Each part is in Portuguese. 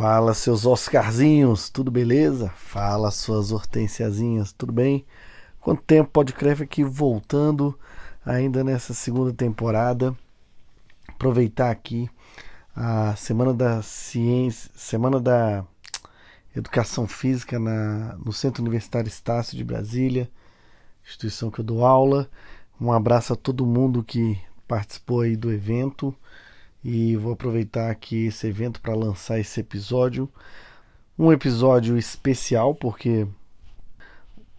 Fala, seus Oscarzinhos, tudo beleza? Fala, suas hortensiazinhas, tudo bem? Quanto tempo pode crer aqui voltando ainda nessa segunda temporada? Aproveitar aqui a Semana da Ciência, Semana da Educação Física na, no Centro Universitário Estácio de Brasília, instituição que eu dou aula. Um abraço a todo mundo que participou aí do evento e vou aproveitar aqui esse evento para lançar esse episódio. Um episódio especial, porque.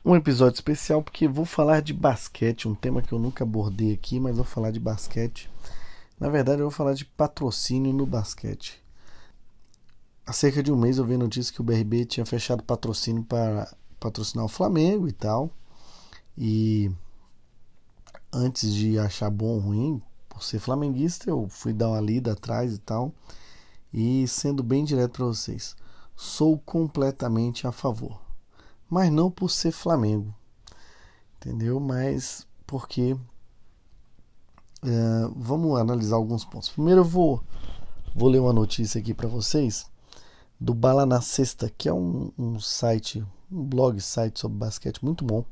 Um episódio especial porque vou falar de basquete, um tema que eu nunca abordei aqui, mas vou falar de basquete. Na verdade, eu vou falar de patrocínio no basquete. Há cerca de um mês eu vi a notícia que o BRB tinha fechado patrocínio para patrocinar o Flamengo e tal. E antes de achar bom ou ruim, por ser flamenguista, eu fui dar uma lida atrás e tal. E sendo bem direto para vocês, sou completamente a favor. Mas não por ser Flamengo, entendeu? Mas porque. É, vamos analisar alguns pontos. Primeiro eu vou, vou ler uma notícia aqui para vocês do Bala na Sexta, que é um, um site, um blog site sobre basquete muito bom,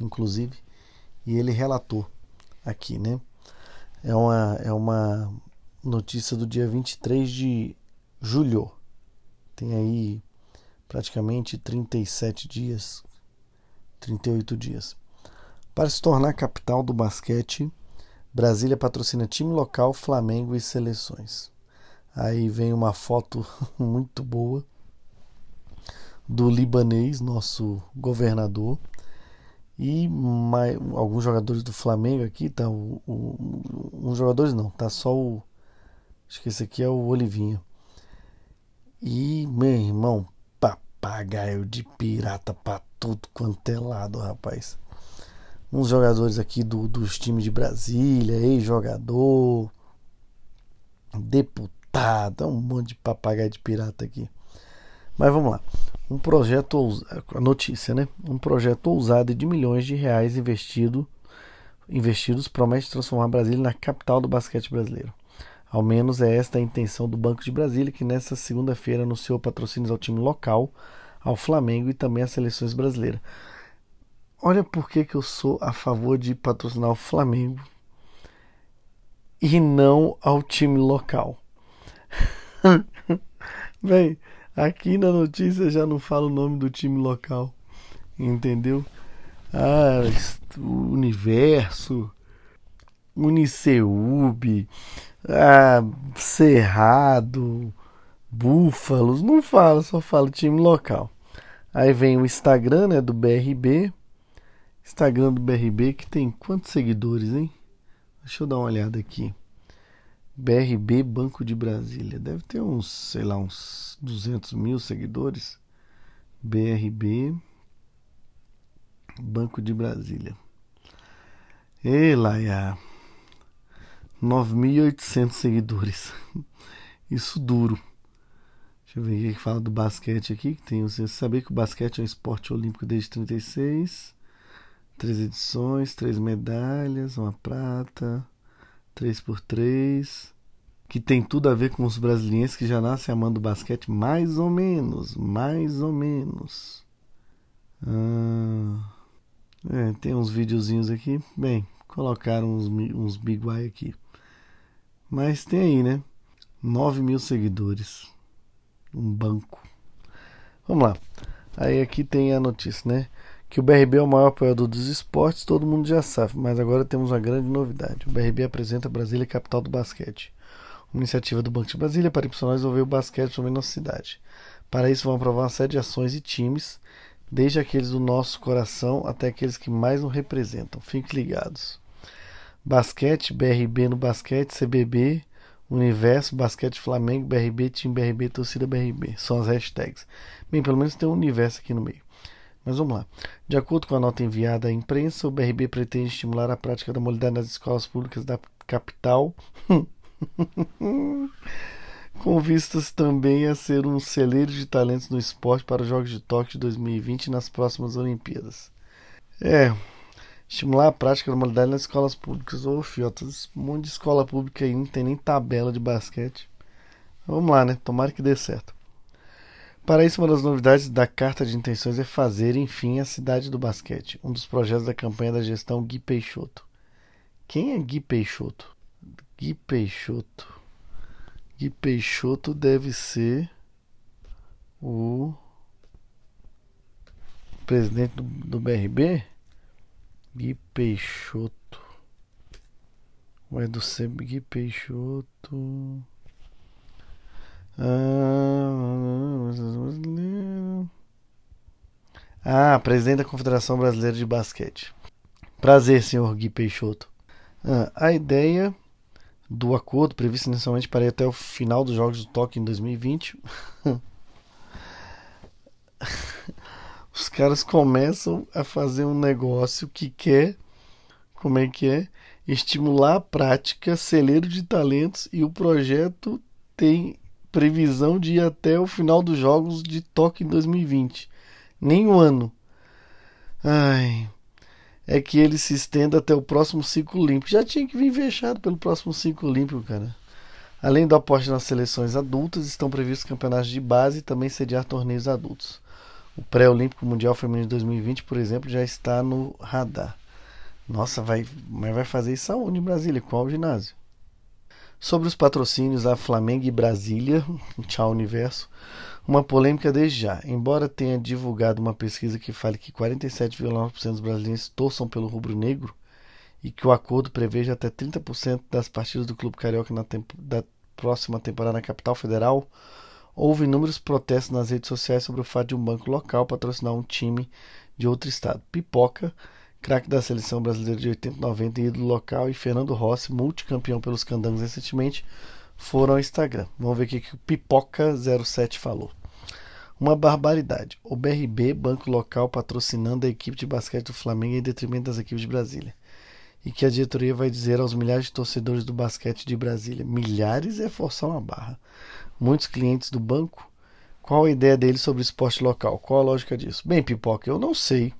inclusive, e ele relatou aqui, né? É uma, é uma notícia do dia 23 de julho. Tem aí praticamente 37 dias, 38 dias. Para se tornar capital do basquete, Brasília patrocina time local, Flamengo e seleções. Aí vem uma foto muito boa do libanês, nosso governador, e mais, alguns jogadores do Flamengo aqui, tá? O, o, uns jogadores não, tá só o. Acho que esse aqui é o Olivinha. E, meu irmão, papagaio de pirata pra tudo quanto é lado, rapaz. Uns jogadores aqui do, dos times de Brasília, ex-jogador, deputado, é um monte de papagaio de pirata aqui. Mas vamos lá. Um projeto, a notícia, né? Um projeto ousado de milhões de reais investido, investidos promete transformar Brasília na capital do basquete brasileiro. Ao menos é esta a intenção do Banco de Brasília, que nesta segunda-feira anunciou patrocínios ao time local, ao Flamengo e também às seleções brasileiras. Olha por que, que eu sou a favor de patrocinar o Flamengo e não ao time local. Bem, Aqui na notícia já não fala o nome do time local. Entendeu? Ah, Universo, Uniceub, ah, Cerrado, Búfalos, não fala, só fala time local. Aí vem o Instagram né, do BRB. Instagram do BRB que tem quantos seguidores, hein? Deixa eu dar uma olhada aqui. BRB Banco de Brasília. Deve ter uns, sei lá, uns 200 mil seguidores. BRB Banco de Brasília. Ei, Laia. 9.800 seguidores. Isso duro. Deixa eu ver o que fala do basquete aqui. Que tem, você saber que o basquete é um esporte olímpico desde 36. Três edições, três medalhas, uma prata, 3x3, que tem tudo a ver com os brasileiros que já nascem amando basquete, mais ou menos, mais ou menos. Ah, é, tem uns videozinhos aqui, bem, colocaram uns, uns biguai aqui. Mas tem aí, né? 9 mil seguidores. Um banco. Vamos lá. Aí aqui tem a notícia, né? Que o BRB é o maior apoiador dos esportes, todo mundo já sabe, mas agora temos uma grande novidade. O BRB apresenta Brasília capital do basquete. Uma iniciativa do Banco de Brasília para impulsionar o basquete também na cidade. Para isso, vão aprovar uma série de ações e times, desde aqueles do nosso coração até aqueles que mais nos representam. Fiquem ligados. Basquete, BRB no basquete, CBB, Universo, Basquete Flamengo, BRB, Time BRB, Torcida BRB. São as hashtags. Bem, pelo menos tem um universo aqui no meio. Mas vamos lá. De acordo com a nota enviada à imprensa, o BRB pretende estimular a prática da modalidade nas escolas públicas da capital, com vistas também a ser um celeiro de talentos no esporte para os Jogos de Tóquio de 2020 e nas próximas Olimpíadas. É, estimular a prática da modalidade nas escolas públicas. Ô, fiotas, um monte de escola pública aí, não tem nem tabela de basquete. Vamos lá, né? Tomara que dê certo. Para isso, uma das novidades da carta de intenções é fazer, enfim, a cidade do basquete, um dos projetos da campanha da gestão Gui Peixoto. Quem é Gui Peixoto? Gui Peixoto. Gui Peixoto deve ser o presidente do, do BRB? Gui Peixoto. Vai do C Gui Peixoto. Ah, presidente da Confederação Brasileira de Basquete. Prazer, senhor Gui Peixoto. Ah, a ideia do acordo previsto inicialmente para ir até o final dos Jogos do Tóquio em 2020. Os caras começam a fazer um negócio que quer, como é que é? Estimular a prática, celeiro de talentos e o projeto tem previsão de ir até o final dos Jogos de Tóquio em 2020. Nem um ano. Ai. É que ele se estenda até o próximo ciclo olímpico. Já tinha que vir fechado pelo próximo ciclo olímpico, cara. Além do aposta nas seleções adultas, estão previstos campeonatos de base e também sediar torneios adultos. O pré-olímpico mundial feminino de 2020, por exemplo, já está no radar. Nossa, vai, mas vai fazer isso aonde em Brasília? Qual ginásio? Sobre os patrocínios a Flamengo e Brasília, tchau universo, uma polêmica desde já. Embora tenha divulgado uma pesquisa que fale que 47,9% dos brasileiros torçam pelo rubro-negro e que o acordo preveja até 30% das partidas do Clube Carioca na da próxima temporada na capital federal, houve inúmeros protestos nas redes sociais sobre o fato de um banco local patrocinar um time de outro estado. Pipoca craque da seleção brasileira de 80 e 90 e ídolo local, e Fernando Rossi, multicampeão pelos candangos recentemente, foram ao Instagram. Vamos ver o que, o Pipoca07 falou. Uma barbaridade. O BRB, banco local, patrocinando a equipe de basquete do Flamengo em detrimento das equipes de Brasília. E que a diretoria vai dizer aos milhares de torcedores do basquete de Brasília. Milhares é forçar uma barra. Muitos clientes do banco. Qual a ideia deles sobre esporte local? Qual a lógica disso? Bem, Pipoca, eu não sei.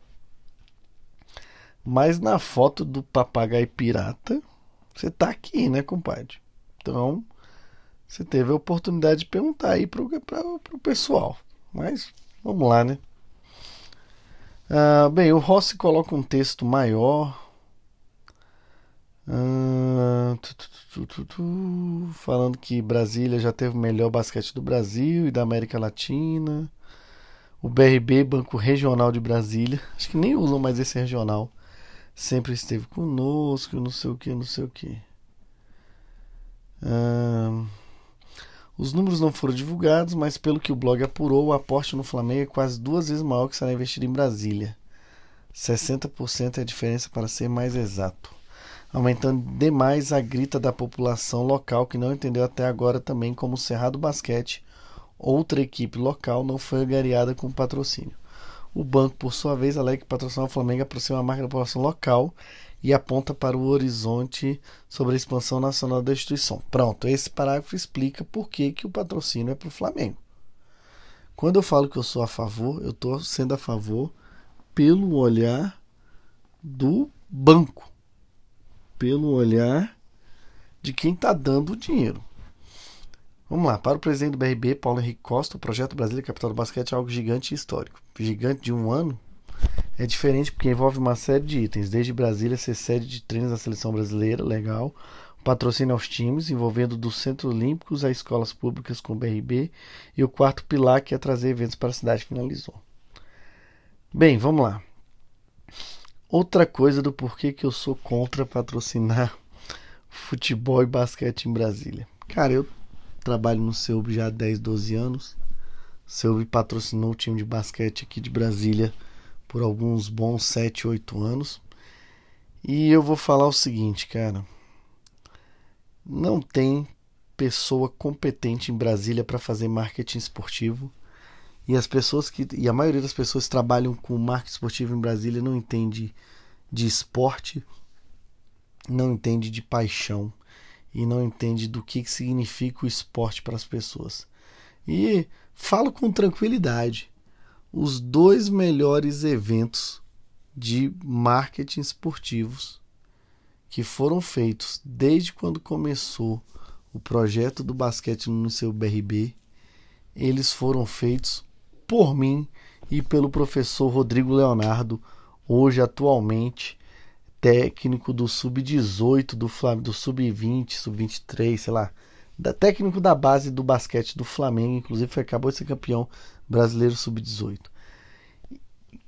Mas na foto do papagaio pirata, você tá aqui, né, compadre? Então, você teve a oportunidade de perguntar aí pro, pra, pro pessoal. Mas, vamos lá, né? Ah, bem, o Rossi coloca um texto maior. Ah, tu, tu, tu, falando que Brasília já teve o melhor basquete do Brasil e da América Latina. O BRB, Banco Regional de Brasília. Acho que nem usam mais esse regional sempre esteve conosco, não sei o que, não sei o que. Os números não foram divulgados, mas pelo que o blog apurou, o aporte no Flamengo é quase duas vezes maior que será investido em Brasília. 60% é a diferença para ser mais exato. Aumentando demais a grita da população local que não entendeu até agora também como o Cerrado Basquete, outra equipe local, não foi agariada com patrocínio. O banco, por sua vez, alega que patrocinar o Flamengo aproxima a marca da população local e aponta para o horizonte sobre a expansão nacional da instituição. Pronto, esse parágrafo explica por que, que o patrocínio é para o Flamengo. Quando eu falo que eu sou a favor, eu estou sendo a favor pelo olhar do banco, pelo olhar de quem está dando o dinheiro. Vamos lá, para o presidente do BRB, Paulo Henrique Costa, o projeto Brasília Capital do Basquete é algo gigante e histórico. Gigante de um ano é diferente porque envolve uma série de itens, desde Brasília ser sede de treinos da seleção brasileira, legal, patrocínio aos times, envolvendo dos centros olímpicos a escolas públicas com o BRB, e o quarto pilar que é trazer eventos para a cidade, finalizou. Bem, vamos lá. Outra coisa do porquê que eu sou contra patrocinar futebol e basquete em Brasília. Cara, eu trabalho no Seub já há 10, 12 anos. Seub patrocinou o time de basquete aqui de Brasília por alguns bons 7, 8 anos. E eu vou falar o seguinte, cara. Não tem pessoa competente em Brasília para fazer marketing esportivo. E as pessoas que e a maioria das pessoas que trabalham com marketing esportivo em Brasília não entende de esporte, não entende de paixão e não entende do que, significa o esporte para as pessoas. E falo com tranquilidade: os dois melhores eventos de marketing esportivos que foram feitos desde quando começou o projeto do basquete no seu BRB, eles foram feitos por mim e pelo professor Rodrigo Leonardo, hoje atualmente técnico do sub-18 do Flamengo, do sub-20, sub-23, sei lá, da técnico da base do basquete do Flamengo, inclusive foi, acabou de ser campeão brasileiro sub-18.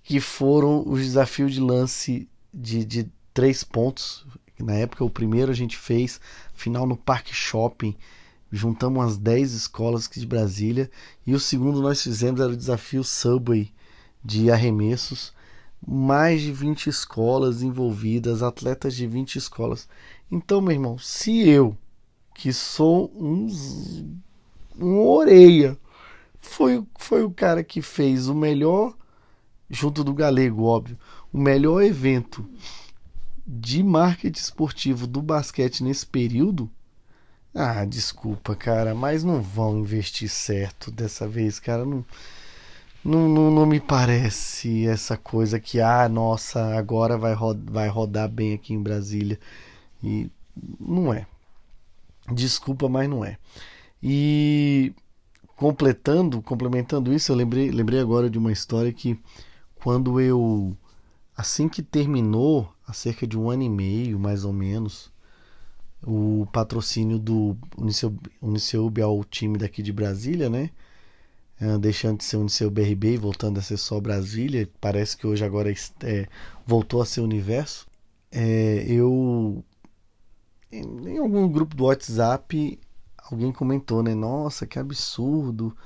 Que foram os desafios de lance de, de três pontos. Na época, o primeiro a gente fez, final no Parque Shopping. Juntamos umas 10 escolas aqui de Brasília. E o segundo nós fizemos era o desafio Subway de arremessos. Mais de 20 escolas envolvidas, atletas de 20 escolas. Então, meu irmão, se eu, que sou um, um orelha, foi, foi o cara que fez o melhor, junto do Galego, óbvio, o melhor evento de marketing esportivo do basquete nesse período. Ah, desculpa, cara, mas não vão investir certo dessa vez, cara. Não, não, não, não me parece essa coisa que, ah, nossa, agora vai, ro vai rodar bem aqui em Brasília. E não é. Desculpa, mas não é. E completando, complementando isso, eu lembrei, lembrei agora de uma história que quando eu assim que terminou, há cerca de um ano e meio, mais ou menos, o patrocínio do Uniceub ao time daqui de Brasília, né? É, deixando de ser Uniceub BRB e voltando a ser só Brasília, parece que hoje agora é, voltou a ser Universo. É, eu em algum grupo do WhatsApp alguém comentou, né? Nossa, que absurdo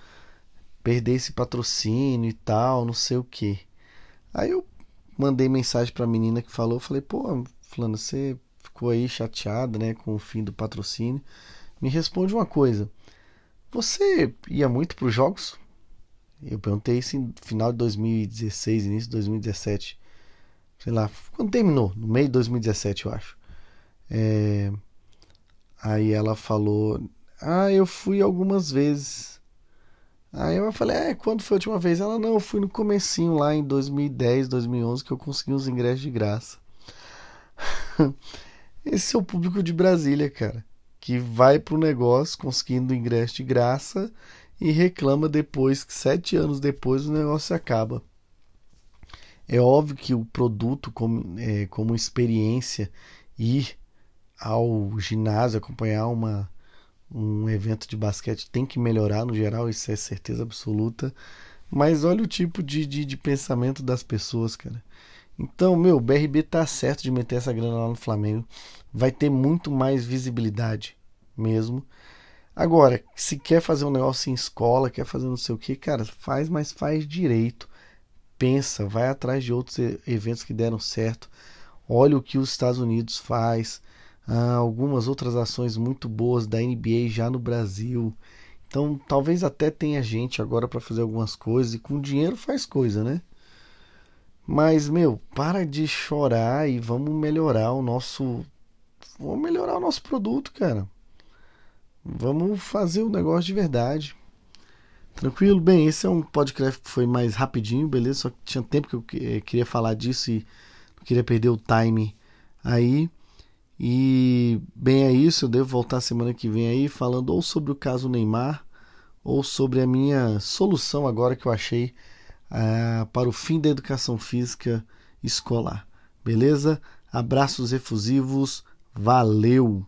perder esse patrocínio e tal, não sei o que. Aí eu mandei mensagem para a menina que falou, falei, pô, fulano, você ficou aí chateada, né, com o fim do patrocínio? Me responde uma coisa. Você ia muito para os jogos? Eu perguntei isso em final de 2016, início de 2017. Sei lá, quando terminou? No meio de 2017, eu acho. É... Aí ela falou: Ah, eu fui algumas vezes. Aí eu falei: É, quando foi a última vez? Ela: Não, eu fui no comecinho lá em 2010, 2011 que eu consegui os ingressos de graça. Esse é o público de Brasília, cara, que vai pro negócio conseguindo ingresso de graça e reclama depois que sete anos depois o negócio acaba. É óbvio que o produto como, é, como experiência ir ao ginásio, acompanhar uma, um evento de basquete tem que melhorar no geral, isso é certeza absoluta. Mas olha o tipo de, de, de pensamento das pessoas, cara. Então, meu, o BRB tá certo de meter essa grana lá no Flamengo. Vai ter muito mais visibilidade mesmo. Agora, se quer fazer um negócio em escola, quer fazer não sei o que, cara, faz, mas faz direito. Pensa, vai atrás de outros eventos que deram certo. Olha o que os Estados Unidos faz ah, algumas outras ações muito boas da NBA já no Brasil. Então, talvez até tenha gente agora para fazer algumas coisas e com dinheiro faz coisa, né? Mas, meu, para de chorar e vamos melhorar o nosso. Vamos melhorar o nosso produto, cara. Vamos fazer o negócio de verdade. Tranquilo? Bem, esse é um podcast que foi mais rapidinho, beleza? Só que tinha tempo que eu queria falar disso e não queria perder o time aí. E bem é isso, eu devo voltar semana que vem aí falando ou sobre o caso Neymar ou sobre a minha solução agora que eu achei uh, para o fim da educação física escolar. Beleza? Abraços efusivos, valeu!